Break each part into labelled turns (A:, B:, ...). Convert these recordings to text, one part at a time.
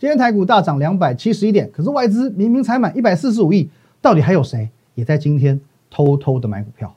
A: 今天台股大涨两百七十一点，可是外资明明才买一百四十五亿，到底还有谁也在今天偷偷的买股票？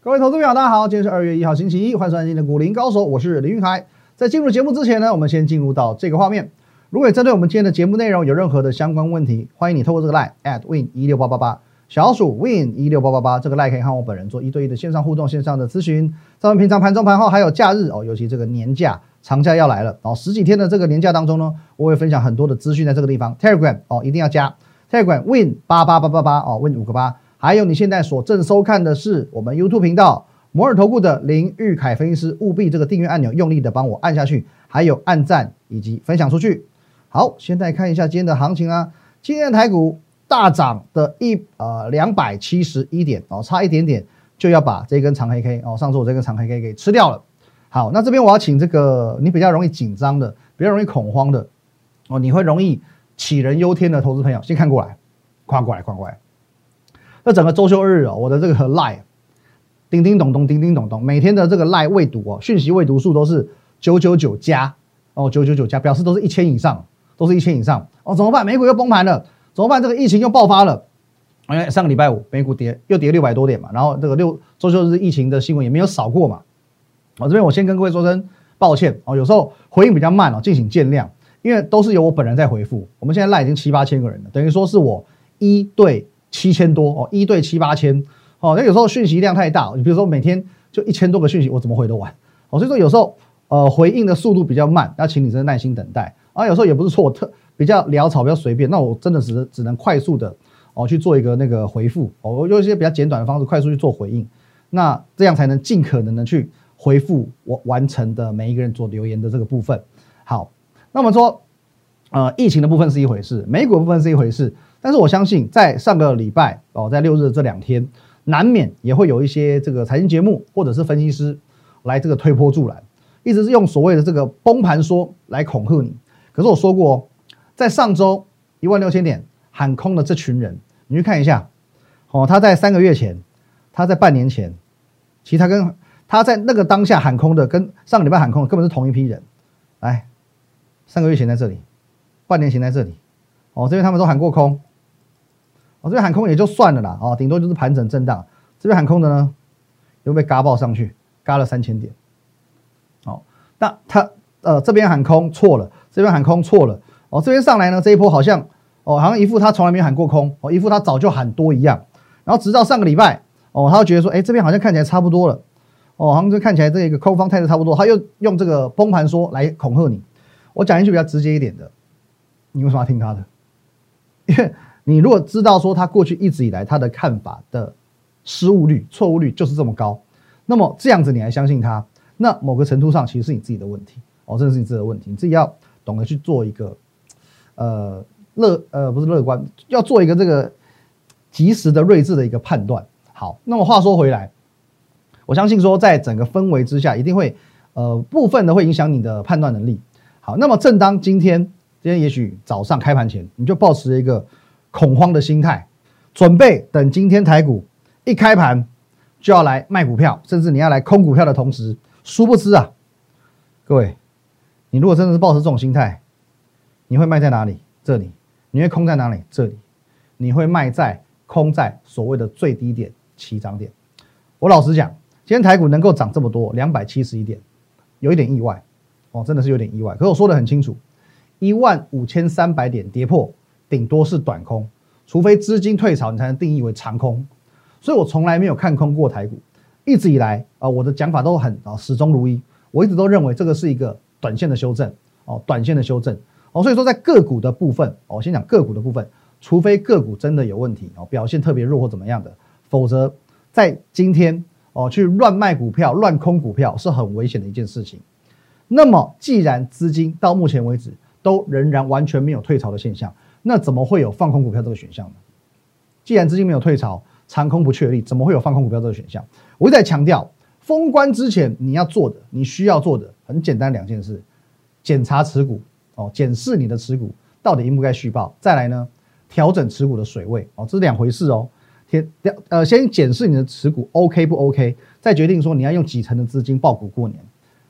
A: 各位投资朋友，大家好，今天是二月一号星期一，欢迎收看今天的股林高手，我是林云海。在进入节目之前呢，我们先进入到这个画面。如果针对我们今天的节目内容有任何的相关问题，欢迎你透过这个 line at win 一六八八八小鼠 win 一六八八八这个 line 可以和我本人做一对一的线上互动、线上的咨询。在我们平常盘中、盘后还有假日哦，尤其这个年假、长假要来了哦，十几天的这个年假当中呢，我会分享很多的资讯在这个地方 Telegram 哦，一定要加 Telegram win 八八八八八哦，win 五个八。还有你现在所正收看的是我们 YouTube 频道摩尔投顾的林玉凯分析师，务必这个订阅按钮用力的帮我按下去，还有按赞以及分享出去。好，现在看一下今天的行情啊，今天的台股大涨的一呃两百七十一点哦，差一点点就要把这根长黑 K 哦，上次我这根长黑 K 给吃掉了。好，那这边我要请这个你比较容易紧张的，比较容易恐慌的哦，你会容易杞人忧天的投资朋友，先看过来，跨过来，跨过来。那整个周休日哦，我的这个 lie 叮叮咚咚，叮叮咚咚，每天的这个赖未读哦，讯息未读数都是九九九加哦，九九九加，表示都是一千以上，都是一千以上哦，怎么办？美股又崩盘了，怎么办？这个疫情又爆发了。哎，上个礼拜五美股跌又跌六百多点嘛，然后这个六周休日疫情的新闻也没有少过嘛。我这边我先跟各位说声抱歉哦，有时候回应比较慢哦，敬请见谅，因为都是由我本人在回复。我们现在赖已经七八千个人了，等于说是我一对。七千多哦，一对七八千哦，那有时候讯息量太大，你比如说每天就一千多个讯息，我怎么回得完？哦，所以说有时候呃回应的速度比较慢，要请你真的耐心等待啊。有时候也不是说我特比较潦草，比较随便，那我真的只能只能快速的哦去做一个那个回复哦，我用一些比较简短的方式快速去做回应，那这样才能尽可能的去回复我完成的每一个人做留言的这个部分。好，那我们说呃疫情的部分是一回事，美股部分是一回事。但是我相信，在上个礼拜哦，在六日这两天，难免也会有一些这个财经节目或者是分析师来这个推波助澜，一直是用所谓的这个崩盘说来恐吓你。可是我说过，在上周一万六千点喊空的这群人，你去看一下哦，他在三个月前，他在半年前，其实他跟他在那个当下喊空的，跟上个礼拜喊空的根本是同一批人。来，三个月前在这里，半年前在这里，哦，这边他们都喊过空。我这边喊空也就算了啦，哦，顶多就是盘整震荡。这边喊空的呢，又被嘎爆上去，嘎了三千点。哦，那他呃这边喊空错了，这边喊空错了。哦，这边上来呢这一波好像哦好像一副他从来没喊过空，哦一副他早就喊多一样。然后直到上个礼拜，哦他就觉得说，哎这边好像看起来差不多了，哦好像就看起来这个空方态度差不多，他又用这个崩盘说来恐吓你。我讲一句比较直接一点的，你为什么要听他的？因为。你如果知道说他过去一直以来他的看法的失误率、错误率就是这么高，那么这样子你还相信他？那某个程度上其实是你自己的问题哦，这是你自己的问题，你自己要懂得去做一个呃乐呃不是乐观，要做一个这个及时的睿智的一个判断。好，那么话说回来，我相信说在整个氛围之下，一定会呃部分的会影响你的判断能力。好，那么正当今天今天也许早上开盘前，你就保持一个。恐慌的心态，准备等今天台股一开盘就要来卖股票，甚至你要来空股票的同时，殊不知啊，各位，你如果真的是抱持这种心态，你会卖在哪里？这里，你会空在哪里？这里，你会卖在空在所谓的最低点起涨点。我老实讲，今天台股能够涨这么多，两百七十一点，有一点意外哦，真的是有点意外。可是我说的很清楚，一万五千三百点跌破。顶多是短空，除非资金退潮，你才能定义为长空。所以我从来没有看空过台股，一直以来啊，我的讲法都很啊始终如一。我一直都认为这个是一个短线的修正哦，短线的修正哦。所以说在个股的部分哦，先讲个股的部分，除非个股真的有问题哦，表现特别弱或怎么样的，否则在今天哦去乱卖股票、乱空股票是很危险的一件事情。那么既然资金到目前为止都仍然完全没有退潮的现象。那怎么会有放空股票这个选项呢？既然资金没有退潮，长空不确立，怎么会有放空股票这个选项？我一再强调，封关之前你要做的，你需要做的很简单两件事：检查持股哦，检视你的持股到底应不该续报；再来呢，调整持股的水位哦，这是两回事哦。先呃先检视你的持股 OK 不 OK，再决定说你要用几成的资金报股过年。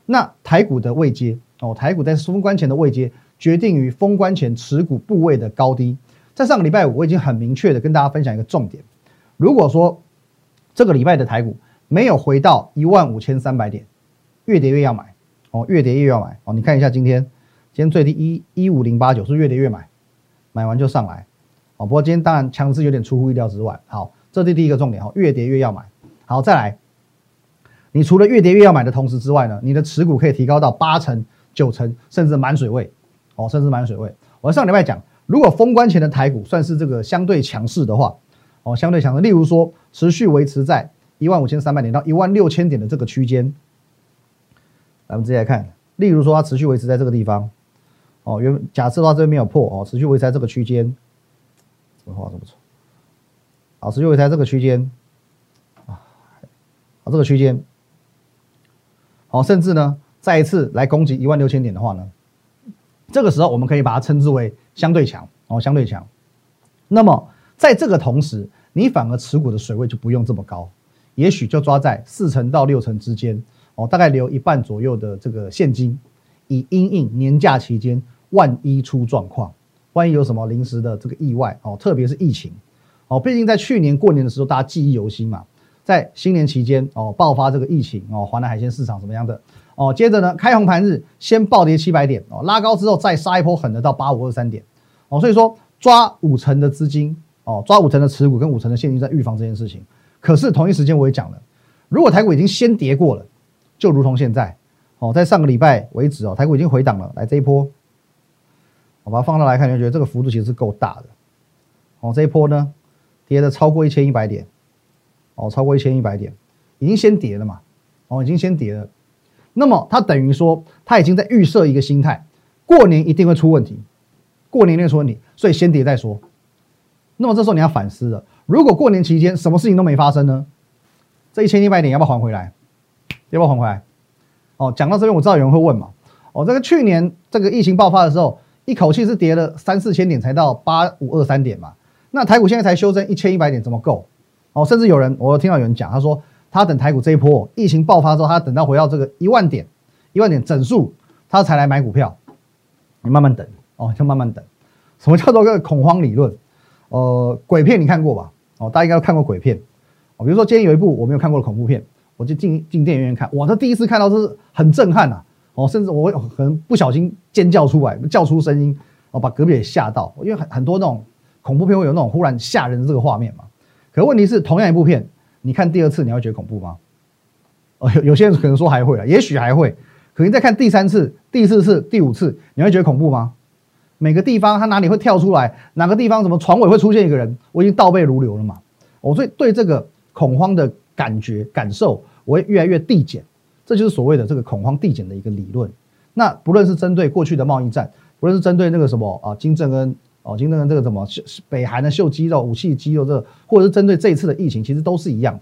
A: 那台股的位阶哦，台股在封关前的位阶决定于封关前持股部位的高低。在上个礼拜五，我已经很明确的跟大家分享一个重点：如果说这个礼拜的台股没有回到一万五千三百点，越跌越要买哦，越跌越要买哦。你看一下今天，今天最低一一五零八九是越跌越买，买完就上来哦。不过今天当然强势有点出乎意料之外。好，这是第一个重点哦，越跌越要买。好，再来，你除了越跌越要买的同时之外呢，你的持股可以提高到八成、九成，甚至满水位哦，甚至满水位。我上礼拜讲。如果封关前的台股算是这个相对强势的话，哦，相对强势，例如说持续维持在一万五千三百点到一万六千点的这个区间，咱们直接来看，例如说它持续维持在这个地方，哦，原假设它这边没有破哦，持续维持在这个区间，这个画的不错，好，持续维持在这个区间，啊，这个区间，好，甚至呢，再一次来攻击一万六千点的话呢？这个时候，我们可以把它称之为相对强哦，相对强。那么，在这个同时，你反而持股的水位就不用这么高，也许就抓在四成到六成之间哦，大概留一半左右的这个现金，以因应年假期间万一出状况，万一有什么临时的这个意外哦，特别是疫情哦，毕竟在去年过年的时候，大家记忆犹新嘛，在新年期间哦，爆发这个疫情哦，华南海鲜市场怎么样的？哦，接着呢，开红盘日先暴跌七百点哦，拉高之后再杀一波狠的到八五二三点哦，所以说抓五成的资金哦，抓五成的持股跟五成的现金在预防这件事情。可是同一时间我也讲了，如果台股已经先跌过了，就如同现在哦，在上个礼拜为止哦，台股已经回档了，来这一波，我把它放大来看，就觉得这个幅度其实是够大的哦，这一波呢跌的超过一千一百点哦，超过一千一百点，已经先跌了嘛哦，已经先跌了。那么它等于说，它已经在预设一个心态，过年一定会出问题，过年一定会出问题，所以先跌再说。那么这时候你要反思了，如果过年期间什么事情都没发生呢？这一千一百点要不要还回来？要不要还回来？哦，讲到这边我知道有人会问嘛，哦，这个去年这个疫情爆发的时候，一口气是跌了三四千点才到八五二三点嘛，那台股现在才修正一千一百点怎么够？哦，甚至有人我听到有人讲，他说。他等台股这一波疫情爆发之后，他等到回到这个一万点、一万点整数，他才来买股票。你慢慢等哦，就慢慢等。什么叫做个恐慌理论？呃，鬼片你看过吧？哦，大家应该都看过鬼片。哦，比如说今天有一部我没有看过的恐怖片，我就进进电影院看。哇，他第一次看到这是很震撼呐！哦，甚至我可能不小心尖叫出来，叫出声音，哦，把隔壁也吓到。因为很很多那种恐怖片会有那种忽然吓人的这个画面嘛。可问题是，同样一部片。你看第二次你会觉得恐怖吗？哦，有有些人可能说还会啊，也许还会。可能再看第三次、第四次、第五次，你会觉得恐怖吗？每个地方它哪里会跳出来？哪个地方什么床尾会出现一个人？我已经倒背如流了嘛。我所以对这个恐慌的感觉感受，我会越来越递减。这就是所谓的这个恐慌递减的一个理论。那不论是针对过去的贸易战，不论是针对那个什么啊金正恩。哦，金正恩这个什么秀北韩的秀肌肉、武器肌肉，这或者是针对这一次的疫情，其实都是一样的。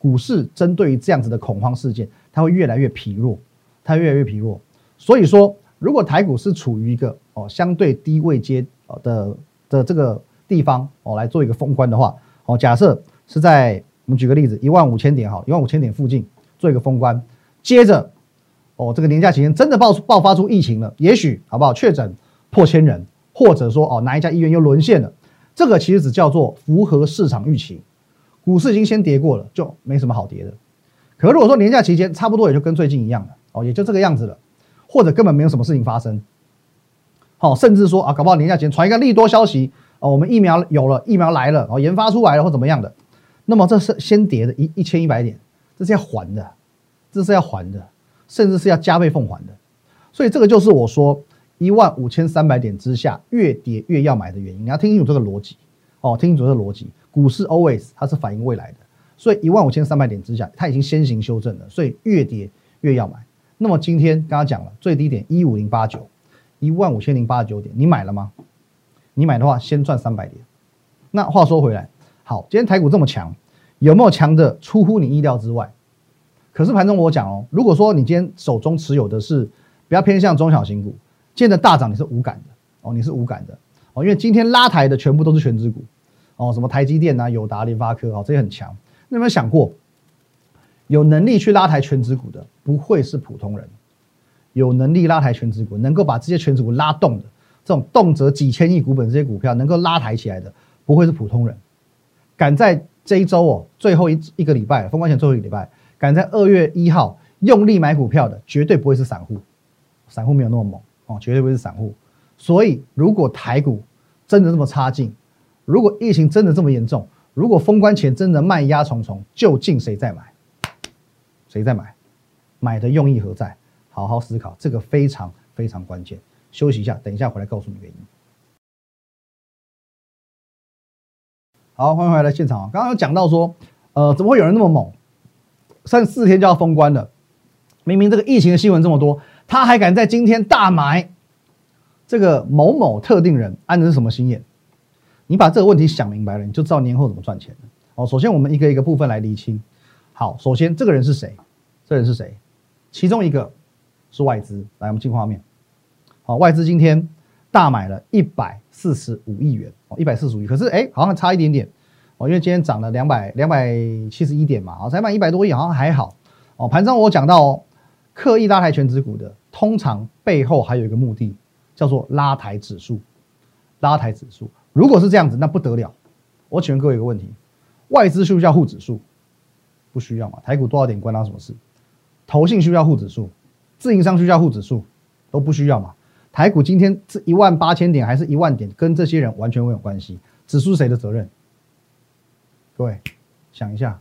A: 股市针对于这样子的恐慌事件，它会越来越疲弱，它越来越疲弱。所以说，如果台股是处于一个哦相对低位阶的的这个地方哦来做一个封关的话，哦假设是在我们举个例子，一万五千点好，一万五千点附近做一个封关，接着哦这个年假期间真的爆爆发出疫情了，也许好不好确诊破千人。或者说哦，哪一家医院又沦陷了？这个其实只叫做符合市场预期，股市已经先跌过了，就没什么好跌的。可如果说年假期间差不多也就跟最近一样了，哦，也就这个样子了，或者根本没有什么事情发生，好，甚至说啊，搞不好年假前传一个利多消息，哦，我们疫苗有了，疫苗来了，哦，研发出来了或怎么样的，那么这是先跌的一一千一百点，这是要还的，这是要还的，甚至是要加倍奉还的。所以这个就是我说。一万五千三百点之下，越跌越要买的原因，你要听清楚这个逻辑哦，听清楚这个逻辑。股市 always 它是反映未来的，所以一万五千三百点之下，它已经先行修正了，所以越跌越要买。那么今天刚刚讲了最低点一五零八九，一万五千零八十九点，你买了吗？你买的话先赚三百点。那话说回来，好，今天台股这么强，有没有强的出乎你意料之外？可是盘中我讲哦，如果说你今天手中持有的是比较偏向中小型股。今天的大涨你是无感的哦，你是无感的哦，因为今天拉抬的全部都是全指股哦，什么台积电啊、友达、联发科哦，这些很强。你有没有想过，有能力去拉抬全指股的，不会是普通人。有能力拉抬全指股，能够把这些全指股拉动的，这种动辄几千亿股本这些股票能够拉抬起来的，不会是普通人。敢在这一周哦，最后一一个礼拜封关前最后一个礼拜，敢在二月一号用力买股票的，绝对不会是散户。散户没有那么猛哦，绝对不会是散户。所以，如果台股真的这么差劲，如果疫情真的这么严重，如果封关前真的卖压重重，究竟谁在买？谁在买？买的用意何在？好好思考，这个非常非常关键。休息一下，等一下回来告诉你原因。好，欢迎回来现场。刚刚有讲到说，呃，怎么会有人那么猛？剩四天就要封关了，明明这个疫情的新闻这么多，他还敢在今天大买？这个某某特定人安的是什么心眼？你把这个问题想明白了，你就知道年后怎么赚钱了。哦，首先我们一个一个部分来厘清。好，首先这个人是谁？这人是谁？其中一个。是外资，来我们进画面。好，外资今天大买了一百四十五亿元哦，一百四十五亿，可是哎，好像差一点点哦，因为今天涨了两百两百七十一点嘛，哦，才买一百多亿，好像还好哦。盘中我讲到哦，刻意拉抬全指股的，通常背后还有一个目的，叫做拉抬指数，拉抬指数。如果是这样子，那不得了。我请问各位一个问题：外资需不需要护指数？不需要嘛？台股多少点关他什么事？投信需不需要护指数？自营商需要护指数都不需要嘛？台股今天是一万八千点还是一万点，跟这些人完全没有关系。指数谁的责任？各位想一下，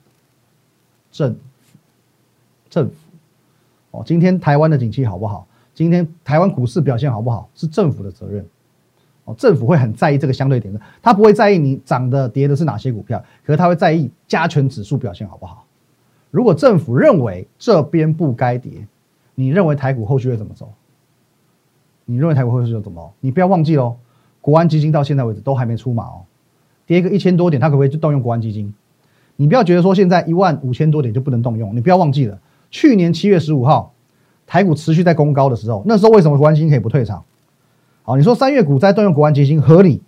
A: 政府，政府哦，今天台湾的景气好不好？今天台湾股市表现好不好？是政府的责任哦。政府会很在意这个相对点的，他不会在意你涨的跌的是哪些股票，可是他会在意加权指数表现好不好。如果政府认为这边不该跌，你认为台股后续会怎么走？你认为台股后续会怎么？你不要忘记喽，国安基金到现在为止都还没出马哦，跌个一千多点，它可不可以就动用国安基金？你不要觉得说现在一万五千多点就不能动用，你不要忘记了，去年七月十五号台股持续在攻高的时候，那时候为什么国安基金可以不退场？好，你说三月股灾动用国安基金合理？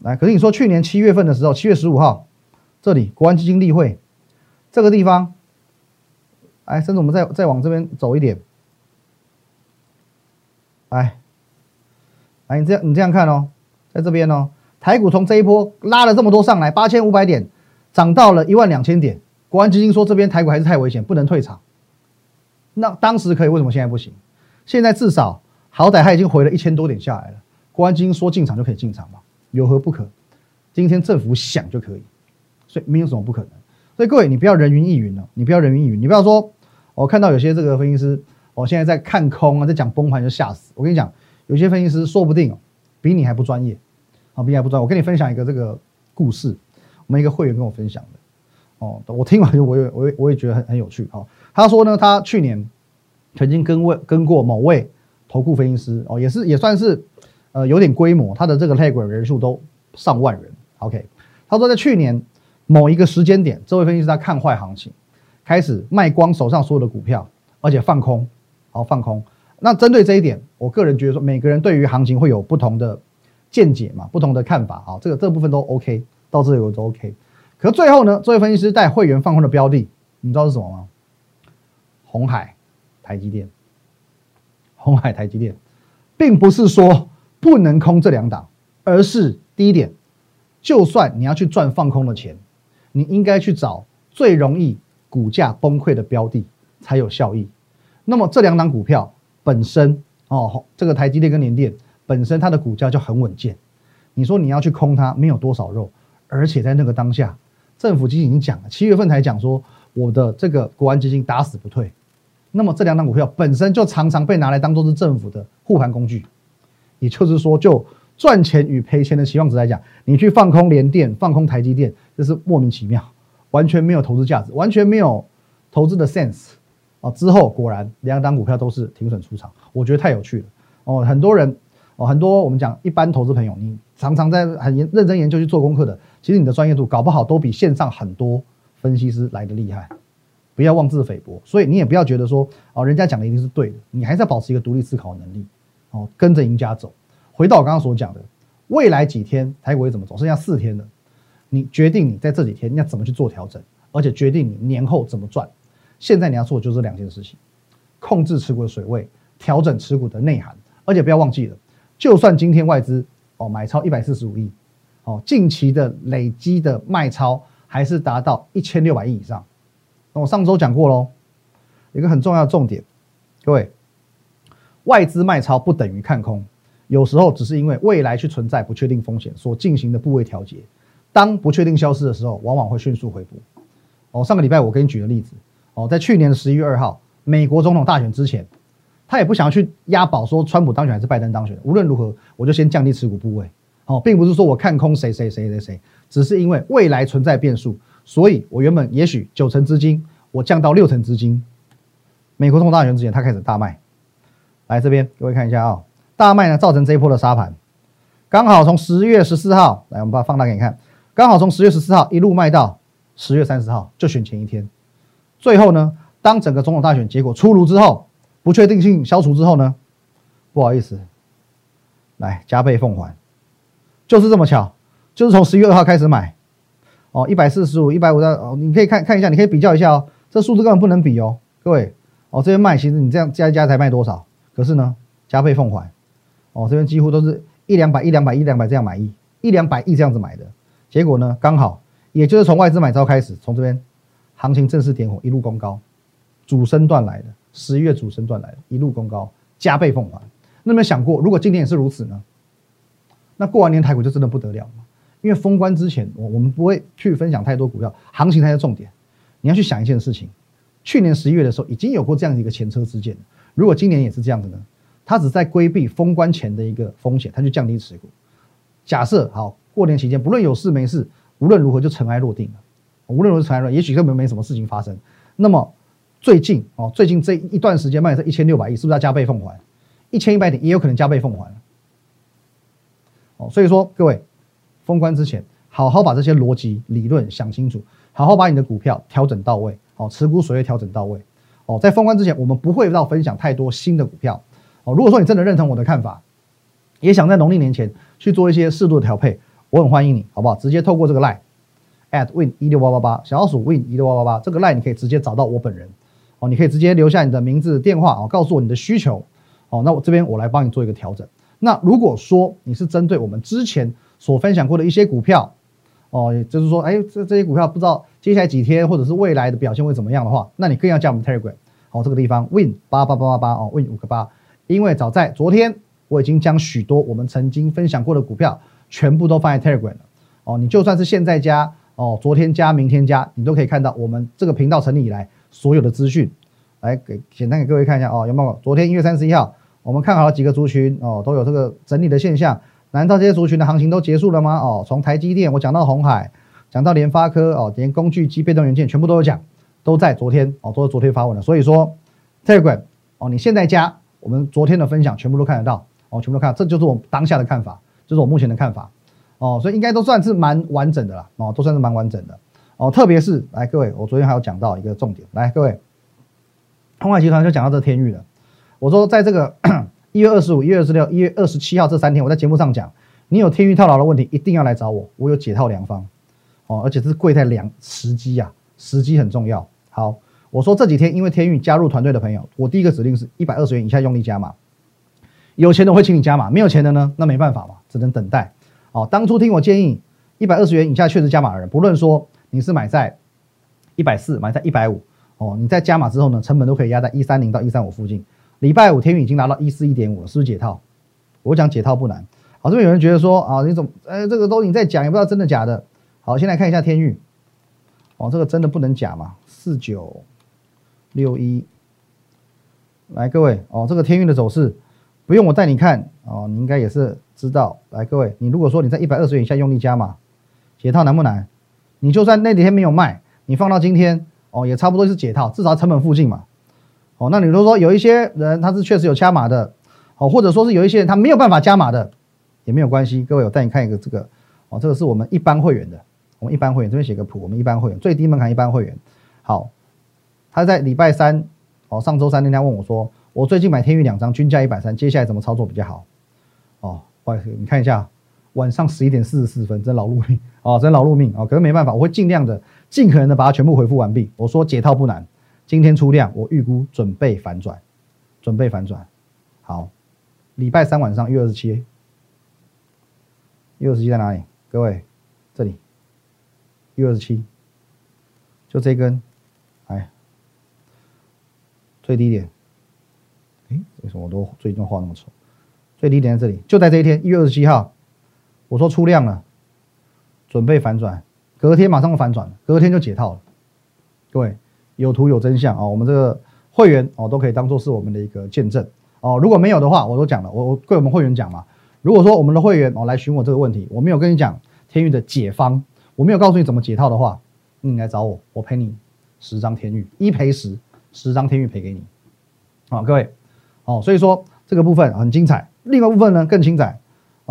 A: 来，可是你说去年七月份的时候，七月十五号这里国安基金例会这个地方。哎，甚至我们再再往这边走一点，哎，哎，你这样你这样看哦，在这边哦，台股从这一波拉了这么多上来，八千五百点，涨到了一万两千点。国安基金说这边台股还是太危险，不能退场。那当时可以，为什么现在不行？现在至少好歹他已经回了一千多点下来了。国安基金说进场就可以进场嘛，有何不可？今天政府想就可以，所以没有什么不可能。所以各位，你不要人云亦云了，你不要人云亦云，你不要说。我看到有些这个分析师，我现在在看空啊，在讲崩盘就吓死。我跟你讲，有些分析师说不定比你还不专业，啊，比你还不专。我跟你分享一个这个故事，我们一个会员跟我分享的，哦，我听完我也我也我也觉得很很有趣。哦，他说呢，他去年曾经跟位跟过某位投顾分析师，哦，也是也算是呃有点规模，他的这个 Telegram 人数都上万人。OK，他说在去年某一个时间点，这位分析师他看坏行情。开始卖光手上所有的股票，而且放空，好放空。那针对这一点，我个人觉得说，每个人对于行情会有不同的见解嘛，不同的看法。啊，这个这部分都 OK，到这里我都 OK。可最后呢，这位分析师带会员放空的标的，你知道是什么吗？红海、台积电。红海、台积电，并不是说不能空这两档，而是第一点，就算你要去赚放空的钱，你应该去找最容易。股价崩溃的标的才有效益。那么这两档股票本身哦，这个台积电跟联电本身它的股价就很稳健。你说你要去空它，没有多少肉，而且在那个当下，政府基金已经讲了，七月份才讲说我的这个国安基金打死不退。那么这两档股票本身就常常被拿来当做是政府的护盘工具。也就是说，就赚钱与赔钱的期望值来讲，你去放空联电、放空台积电，这是莫名其妙。完全没有投资价值，完全没有投资的 sense 啊！之后果然两档股票都是停损出场，我觉得太有趣了哦。很多人哦，很多我们讲一般投资朋友，你常常在很研认真研究去做功课的，其实你的专业度搞不好都比线上很多分析师来的厉害。不要妄自菲薄，所以你也不要觉得说哦，人家讲的一定是对的，你还是要保持一个独立思考的能力哦，跟着赢家走。回到我刚刚所讲的，未来几天台股会怎么走？剩下四天了，你决定你在这几天你要怎么去做调整，而且决定你年后怎么赚。现在你要做的就是两件事情：控制持股的水位，调整持股的内涵。而且不要忘记了，就算今天外资哦买超一百四十五亿，哦近期的累积的卖超还是达到一千六百亿以上。那我上周讲过喽，一个很重要的重点，各位，外资卖超不等于看空，有时候只是因为未来去存在不确定风险所进行的部位调节。当不确定消失的时候，往往会迅速回补。哦，上个礼拜我给你举个例子，哦，在去年的十一月二号，美国总统大选之前。他也不想要去押宝，说川普当选还是拜登当选。无论如何，我就先降低持股部位。哦，并不是说我看空谁谁谁谁谁，只是因为未来存在变数，所以我原本也许九成资金，我降到六成资金。美国总统大选之前，他开始大卖。来这边，各位看一下啊，大卖呢造成这一波的杀盘，刚好从十月十四号，来我们把它放大给你看，刚好从十月十四号一路卖到十月三十号，就选前一天。最后呢，当整个总统大选结果出炉之后。不确定性消除之后呢？不好意思，来加倍奉还，就是这么巧，就是从十一月二号开始买，哦，一百四十五、一百五的哦，你可以看看一下，你可以比较一下哦，这数字根本不能比哦，各位哦，这边卖其实你这样加一加才卖多少？可是呢，加倍奉还，哦，这边几乎都是一两百、一两百、一两百这样买一，一两百亿这样子买的，结果呢，刚好也就是从外资买招开始，从这边行情正式点火，一路攻高，主升段来的。十一月主升段来了，一路攻高，加倍奉还。那么想过，如果今年也是如此呢？那过完年台股就真的不得了了。因为封关之前，我我们不会去分享太多股票行情才是重点。你要去想一件事情：去年十一月的时候已经有过这样的一个前车之鉴。如果今年也是这样子呢？它只在规避封关前的一个风险，它就降低持股。假设好，过年期间不论有事没事，无论如何就尘埃落定了。无论如何尘埃落，也许根本没什么事情发生。那么。最近哦，最近这一段时间卖这一千六百亿，是不是要加倍奉还？一千一百点也有可能加倍奉还哦，所以说各位，封关之前，好好把这些逻辑理论想清楚，好好把你的股票调整到位哦，持股水位调整到位哦。在封关之前，我们不会到分享太多新的股票哦。如果说你真的认同我的看法，也想在农历年前去做一些适度的调配，我很欢迎你，好不好？直接透过这个 line at win 一六八八八，小老鼠 win 一六八八八，这个 line 你可以直接找到我本人。哦，你可以直接留下你的名字、电话哦，告诉我你的需求。哦，那我这边我来帮你做一个调整。那如果说你是针对我们之前所分享过的一些股票，哦，也就是说，哎，这这些股票不知道接下来几天或者是未来的表现会怎么样的话，那你更要加我们 Telegram。哦，这个地方 Win 八八八八八哦，Win 五个八。因为早在昨天我已经将许多我们曾经分享过的股票全部都放在 Telegram 了。哦，你就算是现在加，哦，昨天加，明天加，你都可以看到我们这个频道成立以来。所有的资讯，来给简单给各位看一下哦，有没有？昨天一月三十一号，我们看好了几个族群哦，都有这个整理的现象。难道这些族群的行情都结束了吗？哦，从台积电我讲到红海，讲到联发科哦，连工具机、被动元件全部都有讲，都在昨天哦，都是昨天发文的。所以说，Telegram 哦，你现在加我们昨天的分享，全部都看得到哦，全部都看，这就是我当下的看法，就是我目前的看法哦，所以应该都算是蛮完整的啦哦，都算是蛮完整的。哦，特别是来各位，我昨天还有讲到一个重点，来各位，通海集团就讲到这天域了。我说在这个 一月二十五、一月二十六、一月二十七号这三天，我在节目上讲，你有天域套牢的问题，一定要来找我，我有解套良方。哦，而且这是贵在良时机啊，时机很重要。好，我说这几天因为天域加入团队的朋友，我第一个指令是一百二十元以下用力加码，有钱的会请你加码，没有钱的呢，那没办法嘛，只能等待。哦，当初听我建议一百二十元以下确实加码的人，不论说。你是买在一百四，买在一百五哦。你在加码之后呢，成本都可以压在一三零到一三五附近。礼拜五天宇已经拿到一四一点五了，是不是解套？我讲解套不难。好，这边有人觉得说啊，你怎么，哎，这个都你在讲，也不知道真的假的。好，先来看一下天宇。哦，这个真的不能假嘛？四九六一，来各位哦，这个天运的走势不用我带你看哦，你应该也是知道。来各位，你如果说你在一百二十元以下用力加码，解套难不难？你就算那几天没有卖，你放到今天哦，也差不多是解套，至少成本附近嘛。哦，那你如果说有一些人他是确实有加码的，哦，或者说是有一些人他没有办法加码的，也没有关系。各位，我带你看一个这个，哦，这个是我们一般会员的，我们一般会员这边写个谱，我们一般会员最低门槛一般会员。好，他在礼拜三，哦，上周三那天问我说，我最近买天域两张均价一百三，接下来怎么操作比较好？哦，不好意思，你看一下，晚上十一点四十四分，真劳碌命啊，真劳碌命啊！可是没办法，我会尽量的、尽可能的把它全部回复完毕。我说解套不难，今天出量，我预估准备反转，准备反转。好，礼拜三晚上一月二十七，一月二十七在哪里？各位，这里，一月二十七，就这根，哎，最低点。哎，为什么我都最近画那么丑？最低点在这里，就在这一天，一月二十七号。我说出量了，准备反转，隔天马上就反转了，隔天就解套了。各位有图有真相啊，我们这个会员哦都可以当做是我们的一个见证哦。如果没有的话，我都讲了，我我对我们会员讲嘛。如果说我们的会员哦来询我这个问题，我没有跟你讲天域的解方，我没有告诉你怎么解套的话，你来找我，我赔你十张天域，一赔十，十张天域赔给你。好，各位哦，所以说这个部分很精彩，另外部分呢更精彩。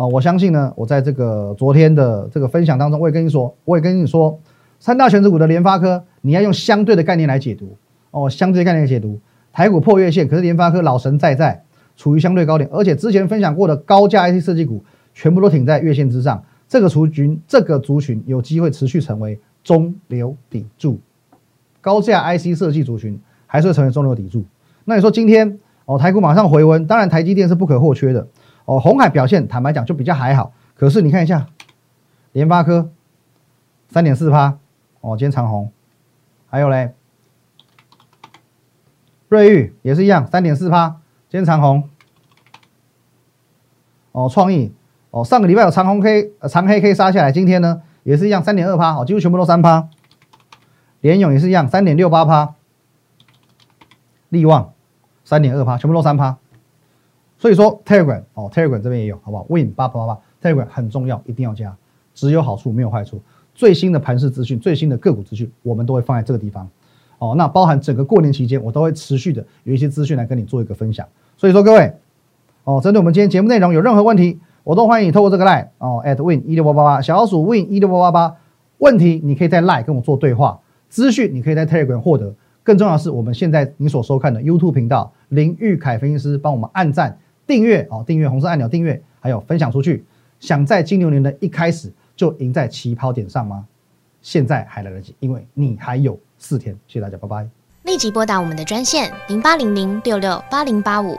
A: 啊，我相信呢，我在这个昨天的这个分享当中，我也跟你说，我也跟你说，三大全值股的联发科，你要用相对的概念来解读哦，相对概念解读，台股破月线，可是联发科老神在在，处于相对高点，而且之前分享过的高价 IC 设计股，全部都挺在月线之上，这个族群，这个族群有机会持续成为中流砥柱，高价 IC 设计族群还是会成为中流砥柱。那你说今天哦，台股马上回温，当然台积电是不可或缺的。哦，红海表现坦白讲就比较还好，可是你看一下，联发科三点四趴，哦，今天长红，还有嘞，瑞昱也是一样，三点四趴，今天长红，哦，创意，哦，上个礼拜有长红 K，长黑 K 杀下来，今天呢也是一样，三点二趴，哦，几乎全部都三趴，联勇也是一样，三点六八趴，力旺三点二趴，全部都三趴。所以说，Telegram 哦，Telegram 这边也有，好不好？Win 八八八八，Telegram 很重要，一定要加，只有好处没有坏处。最新的盘势资讯、最新的个股资讯，我们都会放在这个地方。哦，那包含整个过年期间，我都会持续的有一些资讯来跟你做一个分享。所以说，各位哦，针对我们今天节目内容有任何问题，我都欢迎你透过这个 line 哦，at win 一六八八八小老鼠 win 一六八八八，问题你可以在 line 跟我做对话，资讯你可以在 Telegram 获得。更重要的是，我们现在你所收看的 YouTube 频道林玉凯分析师帮我们按赞。订阅哦，订阅红色按钮订阅，还有分享出去。想在金牛年的一开始就赢在起跑点上吗？现在还来得及，因为你还有四天。谢谢大家，拜拜。
B: 立即拨打我们的专线零八零零六六八零八五